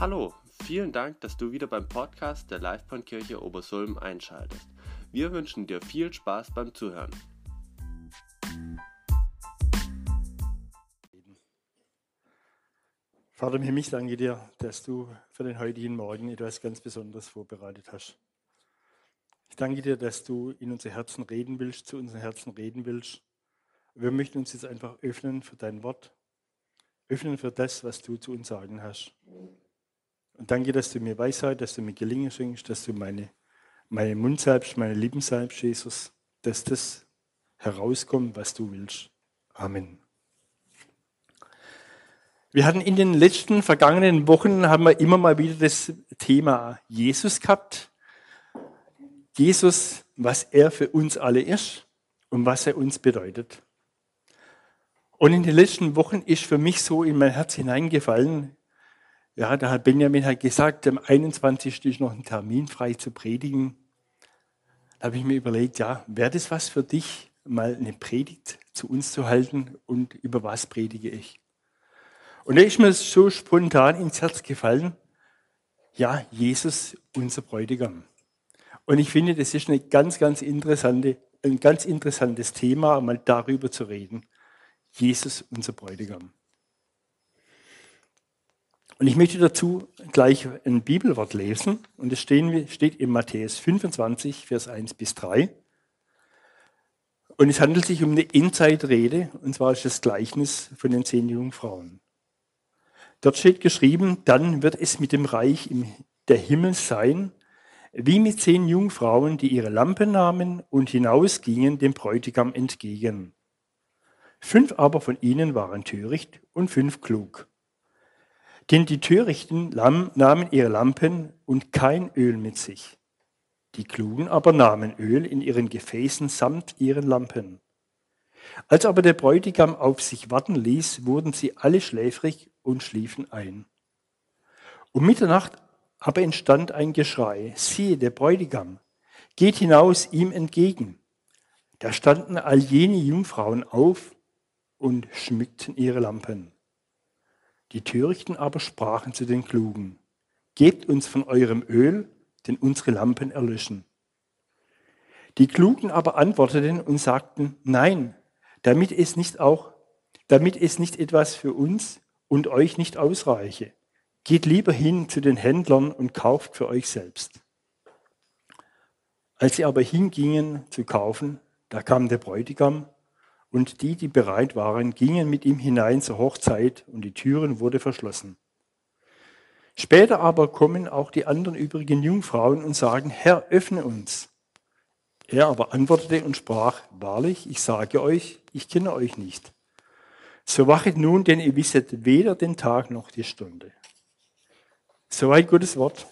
Hallo, vielen Dank, dass du wieder beim Podcast der Livebahnkirche Obersulm einschaltest. Wir wünschen dir viel Spaß beim Zuhören. Vater im Himmel, ich danke dir, dass du für den heutigen Morgen etwas ganz Besonderes vorbereitet hast. Ich danke dir, dass du in unser Herzen reden willst, zu unseren Herzen reden willst. Wir möchten uns jetzt einfach öffnen für dein Wort, öffnen für das, was du zu uns sagen hast. Und danke, dass du mir Weisheit, dass du mir Gelingen schenkst, dass du meine, meine Mund salbst, meine Lippen salbst, Jesus, dass das herauskommt, was du willst. Amen. Wir hatten in den letzten vergangenen Wochen haben wir immer mal wieder das Thema Jesus gehabt. Jesus, was er für uns alle ist und was er uns bedeutet. Und in den letzten Wochen ist für mich so in mein Herz hineingefallen, ja, da hat Benjamin halt gesagt, am 21. ist noch ein Termin frei zu predigen. Da habe ich mir überlegt, ja, wäre das was für dich, mal eine Predigt zu uns zu halten und über was predige ich? Und da ist mir so spontan ins Herz gefallen, ja, Jesus, unser Bräutigam. Und ich finde, das ist eine ganz, ganz interessante, ein ganz interessantes Thema, mal darüber zu reden. Jesus, unser Bräutigam. Und ich möchte dazu gleich ein Bibelwort lesen. Und es steht in Matthäus 25, Vers 1 bis 3. Und es handelt sich um eine Endzeitrede, und zwar ist das Gleichnis von den zehn Jungfrauen. Dort steht geschrieben, dann wird es mit dem Reich der Himmel sein, wie mit zehn Jungfrauen, die ihre Lampen nahmen und hinausgingen dem Bräutigam entgegen. Fünf aber von ihnen waren töricht und fünf klug. Denn die Törichten nahmen ihre Lampen und kein Öl mit sich. Die Klugen aber nahmen Öl in ihren Gefäßen samt ihren Lampen. Als aber der Bräutigam auf sich warten ließ, wurden sie alle schläfrig und schliefen ein. Um Mitternacht aber entstand ein Geschrei, siehe, der Bräutigam, geht hinaus ihm entgegen. Da standen all jene Jungfrauen auf und schmückten ihre Lampen. Die Törichten aber sprachen zu den Klugen, gebt uns von eurem Öl, denn unsere Lampen erlöschen. Die Klugen aber antworteten und sagten, nein, damit es nicht auch, damit es nicht etwas für uns und euch nicht ausreiche. Geht lieber hin zu den Händlern und kauft für euch selbst. Als sie aber hingingen zu kaufen, da kam der Bräutigam und die, die bereit waren, gingen mit ihm hinein zur Hochzeit und die Türen wurde verschlossen. Später aber kommen auch die anderen übrigen Jungfrauen und sagen, Herr, öffne uns. Er aber antwortete und sprach, wahrlich, ich sage euch, ich kenne euch nicht. So wachet nun, denn ihr wisset weder den Tag noch die Stunde. Soweit Gottes Wort.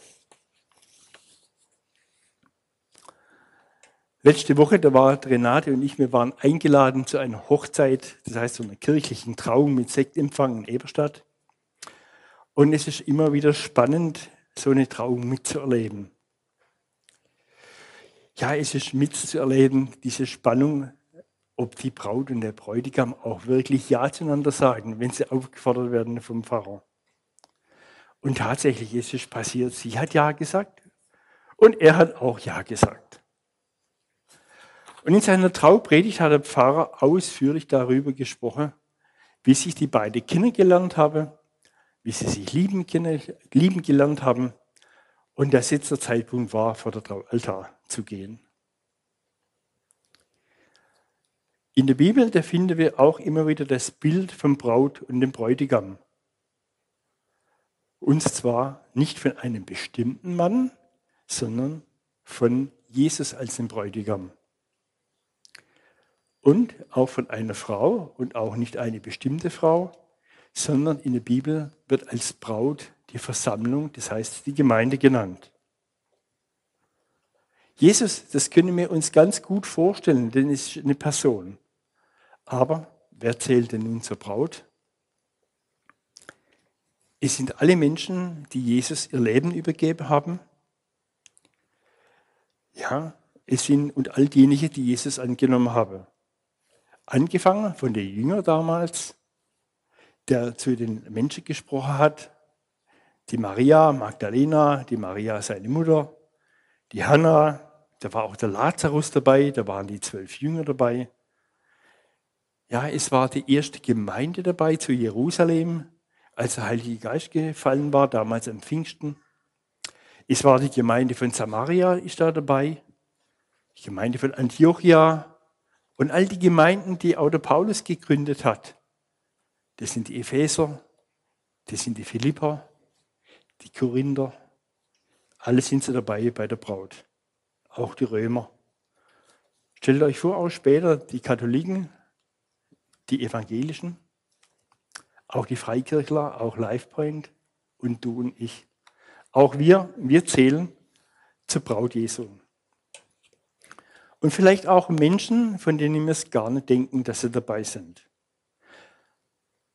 Letzte Woche, da war Renate und ich, wir waren eingeladen zu einer Hochzeit, das heißt so einer kirchlichen Trauung mit Sektempfang in Eberstadt. Und es ist immer wieder spannend, so eine Trauung mitzuerleben. Ja, es ist mitzuerleben, diese Spannung, ob die Braut und der Bräutigam auch wirklich Ja zueinander sagen, wenn sie aufgefordert werden vom Pfarrer. Und tatsächlich ist es passiert, sie hat Ja gesagt und er hat auch Ja gesagt. Und in seiner Traupredigt hat der Pfarrer ausführlich darüber gesprochen, wie sich die beiden kennengelernt haben, wie sie sich lieben, lieben gelernt haben und dass jetzt der Zeitpunkt war, vor der Traualtar zu gehen. In der Bibel, da finden wir auch immer wieder das Bild vom Braut und dem Bräutigam. Und zwar nicht von einem bestimmten Mann, sondern von Jesus als dem Bräutigam und auch von einer Frau und auch nicht eine bestimmte Frau, sondern in der Bibel wird als Braut die Versammlung, das heißt die Gemeinde genannt. Jesus, das können wir uns ganz gut vorstellen, denn es ist eine Person. Aber wer zählt denn nun zur Braut? Es sind alle Menschen, die Jesus ihr Leben übergeben haben. Ja, es sind und all diejenigen, die Jesus angenommen haben. Angefangen von den Jüngern damals, der zu den Menschen gesprochen hat, die Maria Magdalena, die Maria seine Mutter, die Hanna, da war auch der Lazarus dabei, da waren die zwölf Jünger dabei. Ja, es war die erste Gemeinde dabei zu Jerusalem, als der Heilige Geist gefallen war, damals am Pfingsten. Es war die Gemeinde von Samaria, ist da dabei, die Gemeinde von Antiochia und all die Gemeinden, die auch der Paulus gegründet hat. Das sind die Epheser, das sind die Philipper, die Korinther. Alle sind sie dabei bei der Braut. Auch die Römer. Stellt euch vor, auch später die Katholiken, die Evangelischen, auch die Freikirchler, auch LifePoint und du und ich. Auch wir, wir zählen zur Braut Jesu. Und vielleicht auch Menschen, von denen wir es gar nicht denken, dass sie dabei sind.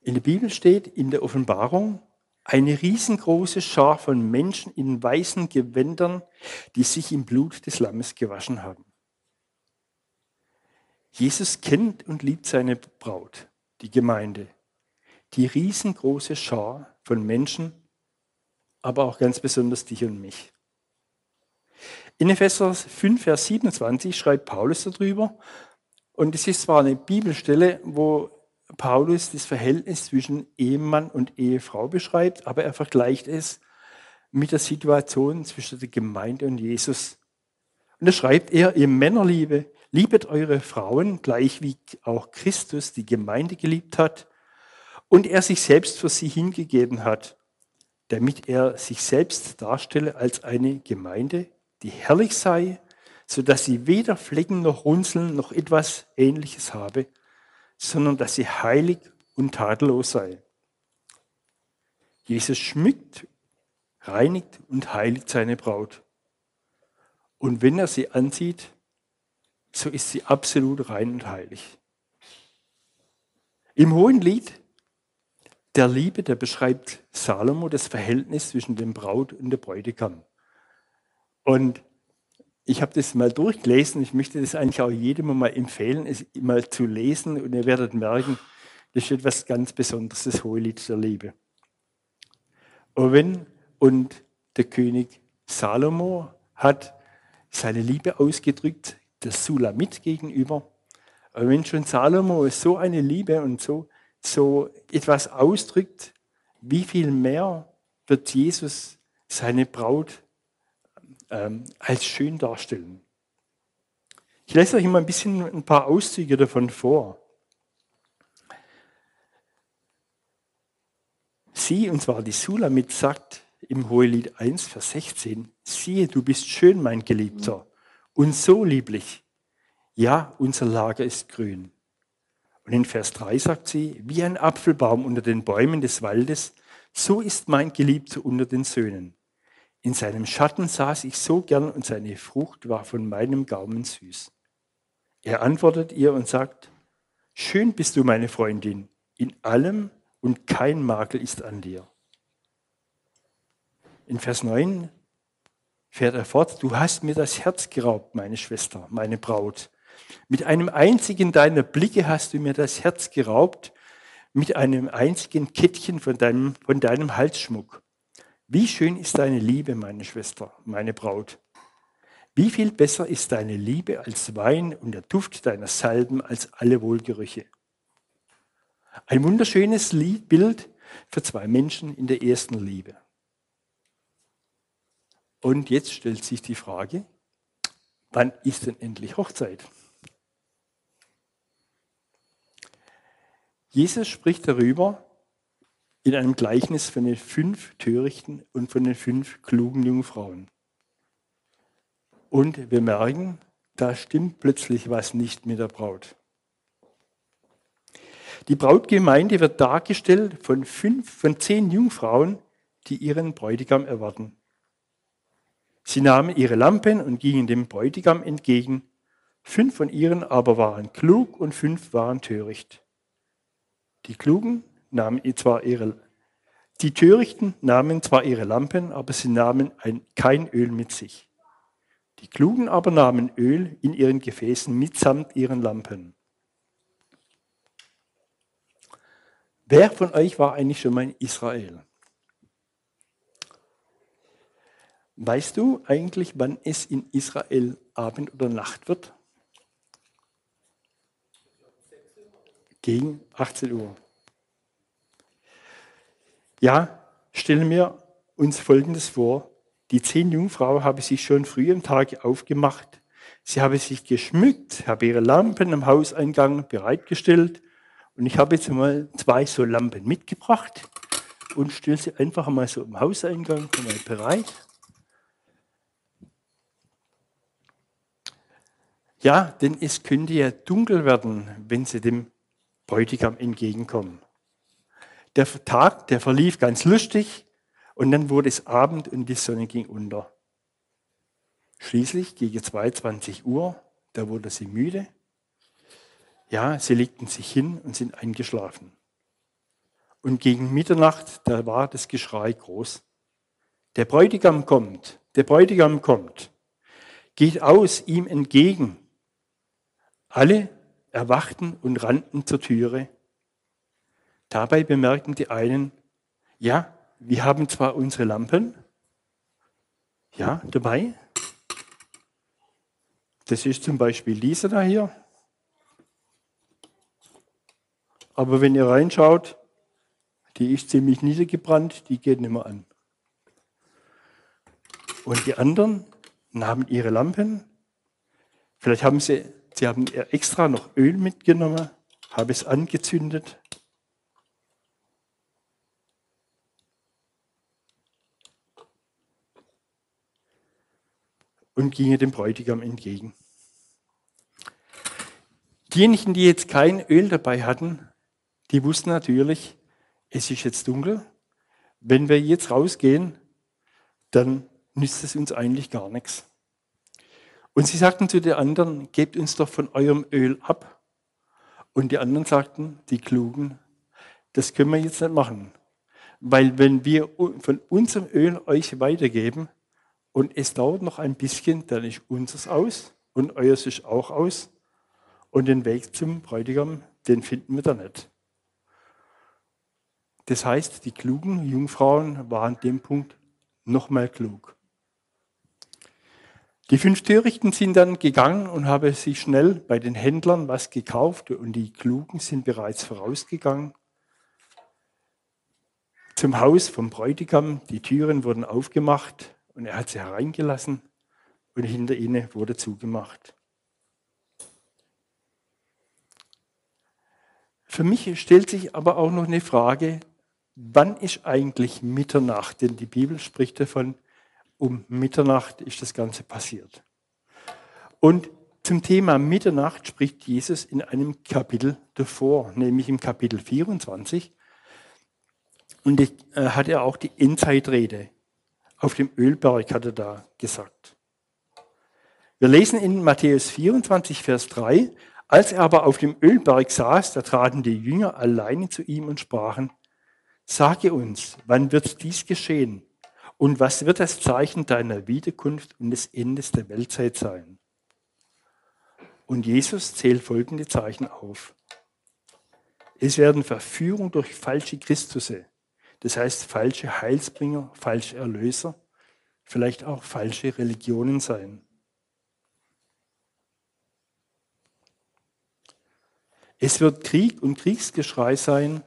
In der Bibel steht in der Offenbarung eine riesengroße Schar von Menschen in weißen Gewändern, die sich im Blut des Lammes gewaschen haben. Jesus kennt und liebt seine Braut, die Gemeinde, die riesengroße Schar von Menschen, aber auch ganz besonders dich und mich. In Epheser 5, Vers 27 schreibt Paulus darüber, und es ist zwar eine Bibelstelle, wo Paulus das Verhältnis zwischen Ehemann und Ehefrau beschreibt, aber er vergleicht es mit der Situation zwischen der Gemeinde und Jesus. Und da schreibt er, ihr Männerliebe, liebet eure Frauen, gleich wie auch Christus die Gemeinde geliebt hat und er sich selbst für sie hingegeben hat, damit er sich selbst darstelle als eine Gemeinde, die herrlich sei, so dass sie weder Flecken noch Runzeln noch etwas Ähnliches habe, sondern dass sie heilig und tadellos sei. Jesus schmückt, reinigt und heiligt seine Braut. Und wenn er sie ansieht, so ist sie absolut rein und heilig. Im Hohen Lied der Liebe, der beschreibt Salomo das Verhältnis zwischen dem Braut und der Bräutigam. Und ich habe das mal durchgelesen. Ich möchte das eigentlich auch jedem mal empfehlen, es mal zu lesen. Und ihr werdet merken, das ist etwas ganz Besonderes, das Hohelied der Liebe. Owen und der König Salomo hat seine Liebe ausgedrückt, der Sulamit gegenüber. Aber wenn schon Salomo so eine Liebe und so, so etwas ausdrückt, wie viel mehr wird Jesus seine Braut ähm, als schön darstellen. Ich lese euch mal ein bisschen ein paar Auszüge davon vor. Sie, und zwar die Sulamit, sagt im Hohelied 1, Vers 16, siehe, du bist schön, mein Geliebter, und so lieblich. Ja, unser Lager ist grün. Und in Vers 3 sagt sie, wie ein Apfelbaum unter den Bäumen des Waldes, so ist mein Geliebter unter den Söhnen. In seinem Schatten saß ich so gern und seine Frucht war von meinem Gaumen süß. Er antwortet ihr und sagt, Schön bist du, meine Freundin, in allem und kein Makel ist an dir. In Vers 9 fährt er fort, du hast mir das Herz geraubt, meine Schwester, meine Braut. Mit einem einzigen deiner Blicke hast du mir das Herz geraubt, mit einem einzigen Kettchen von deinem, von deinem Halsschmuck. Wie schön ist deine Liebe, meine Schwester, meine Braut. Wie viel besser ist deine Liebe als Wein und der Duft deiner Salben als alle Wohlgerüche. Ein wunderschönes Bild für zwei Menschen in der ersten Liebe. Und jetzt stellt sich die Frage, wann ist denn endlich Hochzeit? Jesus spricht darüber, in einem Gleichnis von den fünf törichten und von den fünf klugen Jungfrauen. Und wir merken, da stimmt plötzlich was nicht mit der Braut. Die Brautgemeinde wird dargestellt von fünf, von zehn Jungfrauen, die ihren Bräutigam erwarten. Sie nahmen ihre Lampen und gingen dem Bräutigam entgegen. Fünf von ihnen aber waren klug und fünf waren töricht. Die Klugen nahmen zwar ihre, die Törichten nahmen zwar ihre Lampen, aber sie nahmen ein, kein Öl mit sich. Die Klugen aber nahmen Öl in ihren Gefäßen mitsamt ihren Lampen. Wer von euch war eigentlich schon mal in Israel? Weißt du eigentlich, wann es in Israel Abend oder Nacht wird? Gegen 18 Uhr. Ja, stellen wir uns Folgendes vor. Die zehn Jungfrauen haben sich schon früh am Tag aufgemacht. Sie haben sich geschmückt, haben ihre Lampen am Hauseingang bereitgestellt. Und ich habe jetzt mal zwei so Lampen mitgebracht und stelle sie einfach mal so im Hauseingang mal bereit. Ja, denn es könnte ja dunkel werden, wenn sie dem Bräutigam entgegenkommen. Der Tag, der verlief ganz lustig und dann wurde es Abend und die Sonne ging unter. Schließlich gegen 22 Uhr, da wurde sie müde. Ja, sie legten sich hin und sind eingeschlafen. Und gegen Mitternacht, da war das Geschrei groß. Der Bräutigam kommt, der Bräutigam kommt. Geht aus ihm entgegen. Alle erwachten und rannten zur Türe. Dabei bemerkten die einen, ja, wir haben zwar unsere Lampen, ja, dabei. Das ist zum Beispiel diese da hier. Aber wenn ihr reinschaut, die ist ziemlich niedergebrannt, die geht nicht mehr an. Und die anderen nahmen ihre Lampen. Vielleicht haben sie, sie haben extra noch Öl mitgenommen, haben es angezündet und ginge dem Bräutigam entgegen. Diejenigen, die jetzt kein Öl dabei hatten, die wussten natürlich, es ist jetzt dunkel. Wenn wir jetzt rausgehen, dann nützt es uns eigentlich gar nichts. Und sie sagten zu den anderen, gebt uns doch von eurem Öl ab. Und die anderen sagten, die Klugen, das können wir jetzt nicht machen. Weil wenn wir von unserem Öl euch weitergeben, und es dauert noch ein bisschen, dann ist unseres aus und euers ist auch aus. Und den Weg zum Bräutigam, den finden wir da nicht. Das heißt, die klugen Jungfrauen waren an dem Punkt nochmal klug. Die fünf Törichten sind dann gegangen und haben sich schnell bei den Händlern was gekauft und die Klugen sind bereits vorausgegangen. Zum Haus vom Bräutigam, die Türen wurden aufgemacht, und er hat sie hereingelassen und hinter ihnen wurde zugemacht. Für mich stellt sich aber auch noch eine Frage, wann ist eigentlich Mitternacht? Denn die Bibel spricht davon, um Mitternacht ist das Ganze passiert. Und zum Thema Mitternacht spricht Jesus in einem Kapitel davor, nämlich im Kapitel 24. Und da hat er auch die Endzeitrede auf dem Ölberg, hat er da gesagt. Wir lesen in Matthäus 24, Vers 3, als er aber auf dem Ölberg saß, da traten die Jünger alleine zu ihm und sprachen, sage uns, wann wird dies geschehen? Und was wird das Zeichen deiner Wiederkunft und des Endes der Weltzeit sein? Und Jesus zählt folgende Zeichen auf. Es werden Verführung durch falsche Christusse, das heißt falsche Heilsbringer, falsche Erlöser, vielleicht auch falsche Religionen sein. Es wird Krieg und Kriegsgeschrei sein,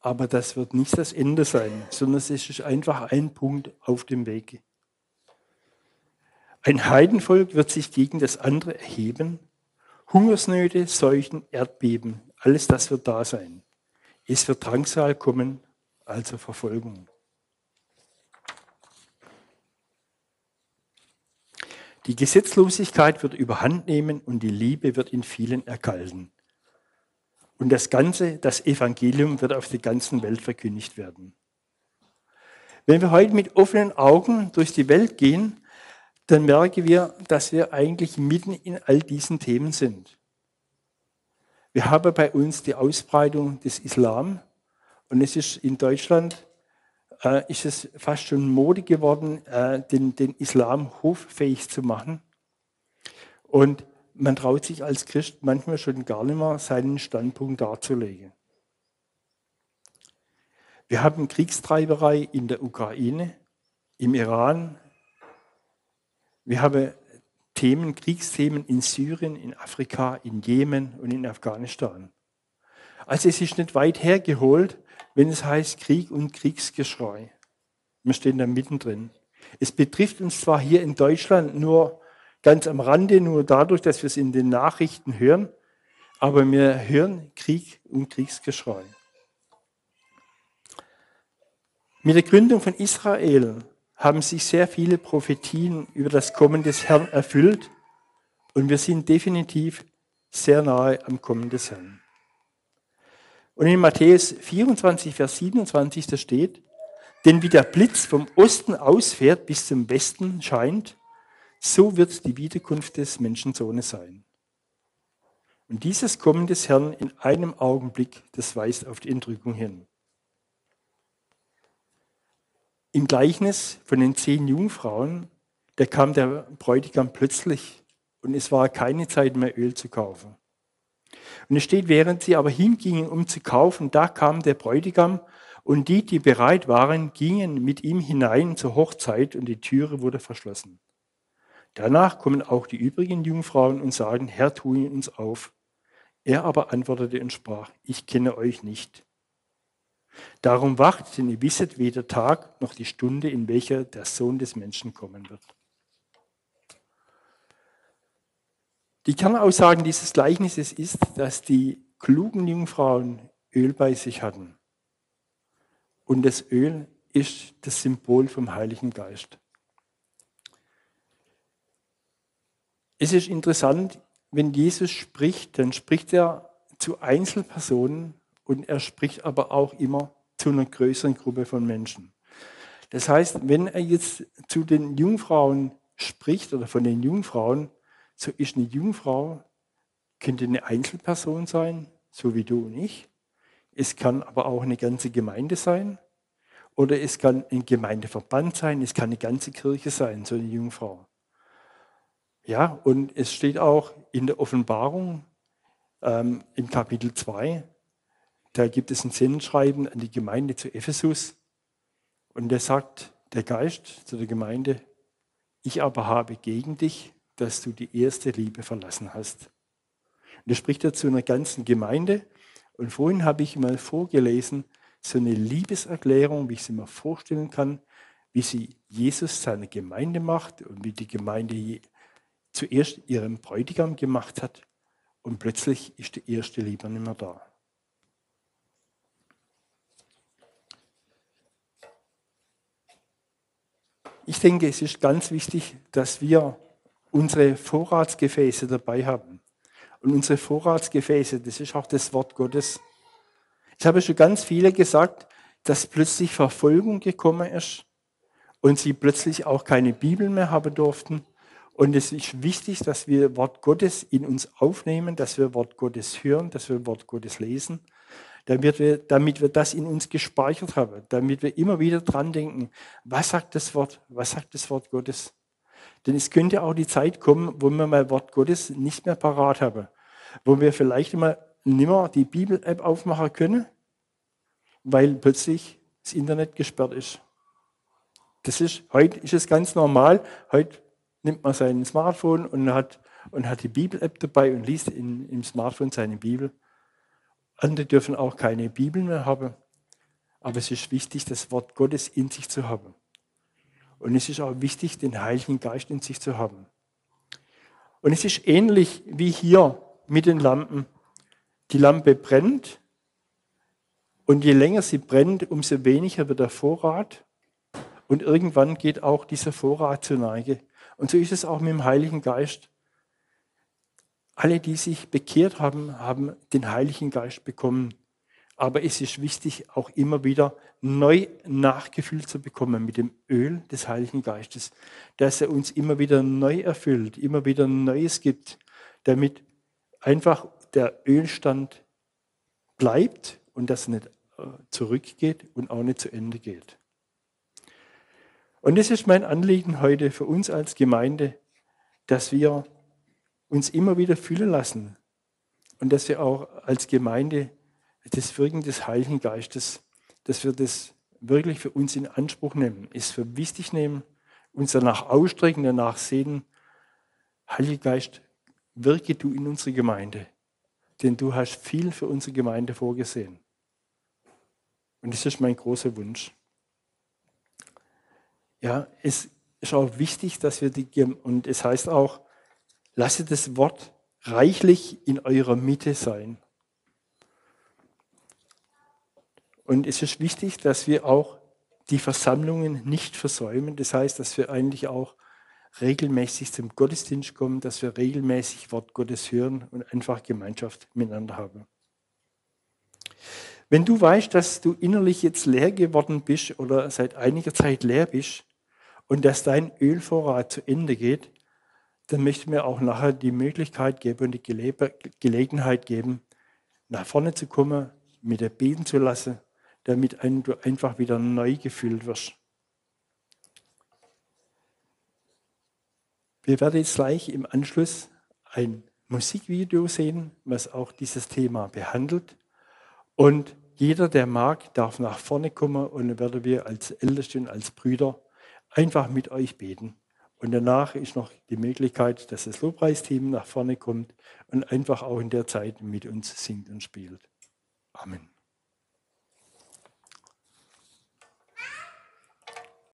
aber das wird nicht das Ende sein, sondern es ist einfach ein Punkt auf dem Weg. Ein Heidenvolk wird sich gegen das andere erheben. Hungersnöte, Seuchen, Erdbeben, alles das wird da sein. Es wird Drangsal kommen also Verfolgung. Die Gesetzlosigkeit wird überhand nehmen und die Liebe wird in vielen erkalten. Und das Ganze, das Evangelium wird auf der ganzen Welt verkündigt werden. Wenn wir heute mit offenen Augen durch die Welt gehen, dann merken wir, dass wir eigentlich mitten in all diesen Themen sind. Wir haben bei uns die Ausbreitung des Islam, und es ist in Deutschland äh, ist es fast schon Mode geworden, äh, den, den Islam hoffähig zu machen. Und man traut sich als Christ manchmal schon gar nicht mehr, seinen Standpunkt darzulegen. Wir haben Kriegstreiberei in der Ukraine, im Iran, Wir haben Themen, Kriegsthemen in Syrien, in Afrika, in Jemen und in Afghanistan. Also es ist nicht weit hergeholt, wenn es heißt Krieg und Kriegsgeschrei. Wir stehen da mittendrin. Es betrifft uns zwar hier in Deutschland nur ganz am Rande, nur dadurch, dass wir es in den Nachrichten hören, aber wir hören Krieg und Kriegsgeschrei. Mit der Gründung von Israel haben sich sehr viele Prophetien über das Kommen des Herrn erfüllt und wir sind definitiv sehr nahe am Kommen des Herrn. Und in Matthäus 24, Vers 27, da steht, denn wie der Blitz vom Osten ausfährt bis zum Westen scheint, so wird die Wiederkunft des Menschensohnes sein. Und dieses Kommen des Herrn in einem Augenblick, das weist auf die Entrückung hin. Im Gleichnis von den zehn Jungfrauen, da kam der Bräutigam plötzlich und es war keine Zeit mehr Öl zu kaufen. Und es steht, während sie aber hingingen, um zu kaufen, da kam der Bräutigam und die, die bereit waren, gingen mit ihm hinein zur Hochzeit und die Türe wurde verschlossen. Danach kommen auch die übrigen Jungfrauen und sagen, Herr, tu uns auf. Er aber antwortete und sprach, ich kenne euch nicht. Darum wacht, denn ihr wisset weder Tag noch die Stunde, in welcher der Sohn des Menschen kommen wird. Die Kernaussagen dieses Gleichnisses ist, dass die klugen Jungfrauen Öl bei sich hatten. Und das Öl ist das Symbol vom Heiligen Geist. Es ist interessant, wenn Jesus spricht, dann spricht er zu Einzelpersonen und er spricht aber auch immer zu einer größeren Gruppe von Menschen. Das heißt, wenn er jetzt zu den Jungfrauen spricht oder von den Jungfrauen, so ist eine Jungfrau, könnte eine Einzelperson sein, so wie du und ich. Es kann aber auch eine ganze Gemeinde sein. Oder es kann ein Gemeindeverband sein, es kann eine ganze Kirche sein, so eine Jungfrau. Ja, und es steht auch in der Offenbarung ähm, im Kapitel 2, da gibt es ein Sinnschreiben an die Gemeinde zu Ephesus. Und da sagt der Geist zu der Gemeinde, ich aber habe gegen dich, dass du die erste Liebe verlassen hast. Und er spricht er zu einer ganzen Gemeinde. Und vorhin habe ich mal vorgelesen, so eine Liebeserklärung, wie ich sie mir vorstellen kann, wie sie Jesus seine Gemeinde macht und wie die Gemeinde zuerst ihren Bräutigam gemacht hat. Und plötzlich ist die erste Liebe nicht mehr da. Ich denke, es ist ganz wichtig, dass wir unsere Vorratsgefäße dabei haben. Und unsere Vorratsgefäße, das ist auch das Wort Gottes. Ich habe schon ganz viele gesagt, dass plötzlich Verfolgung gekommen ist und sie plötzlich auch keine Bibel mehr haben durften. Und es ist wichtig, dass wir Wort Gottes in uns aufnehmen, dass wir Wort Gottes hören, dass wir Wort Gottes lesen, damit wir, damit wir das in uns gespeichert haben, damit wir immer wieder dran denken, was sagt das Wort, was sagt das Wort Gottes. Denn es könnte auch die Zeit kommen, wo wir mal Wort Gottes nicht mehr parat haben, wo wir vielleicht mal nimmer die Bibel-App aufmachen können, weil plötzlich das Internet gesperrt ist. Das ist, heute ist es ganz normal. Heute nimmt man sein Smartphone und hat, und hat die Bibel-App dabei und liest in, im Smartphone seine Bibel. Andere dürfen auch keine Bibel mehr haben. Aber es ist wichtig, das Wort Gottes in sich zu haben. Und es ist auch wichtig, den Heiligen Geist in sich zu haben. Und es ist ähnlich wie hier mit den Lampen. Die Lampe brennt und je länger sie brennt, umso weniger wird der Vorrat. Und irgendwann geht auch dieser Vorrat zur Neige. Und so ist es auch mit dem Heiligen Geist. Alle, die sich bekehrt haben, haben den Heiligen Geist bekommen. Aber es ist wichtig, auch immer wieder neu nachgefüllt zu bekommen mit dem Öl des Heiligen Geistes, dass er uns immer wieder neu erfüllt, immer wieder Neues gibt, damit einfach der Ölstand bleibt und das nicht äh, zurückgeht und auch nicht zu Ende geht. Und das ist mein Anliegen heute für uns als Gemeinde, dass wir uns immer wieder fühlen lassen und dass wir auch als Gemeinde das Wirken des Heiligen Geistes, dass wir das wirklich für uns in Anspruch nehmen, es für wichtig nehmen uns danach ausstrecken, danach sehen, Heiliger Geist, wirke du in unsere Gemeinde, denn du hast viel für unsere Gemeinde vorgesehen. Und das ist mein großer Wunsch. Ja, es ist auch wichtig, dass wir die, und es heißt auch, lasst das Wort reichlich in eurer Mitte sein. Und es ist wichtig, dass wir auch die Versammlungen nicht versäumen. Das heißt, dass wir eigentlich auch regelmäßig zum Gottesdienst kommen, dass wir regelmäßig Wort Gottes hören und einfach Gemeinschaft miteinander haben. Wenn du weißt, dass du innerlich jetzt leer geworden bist oder seit einiger Zeit leer bist, und dass dein Ölvorrat zu Ende geht, dann möchte mir auch nachher die Möglichkeit geben und die Gelegenheit geben, nach vorne zu kommen, mit dir beten zu lassen, damit du einfach wieder neu gefüllt wirst. Wir werden jetzt gleich im Anschluss ein Musikvideo sehen, was auch dieses Thema behandelt. Und jeder, der mag, darf nach vorne kommen und dann werden wir als Älteste und als Brüder einfach mit euch beten. Und danach ist noch die Möglichkeit, dass das Lobpreisteam nach vorne kommt und einfach auch in der Zeit mit uns singt und spielt. Amen.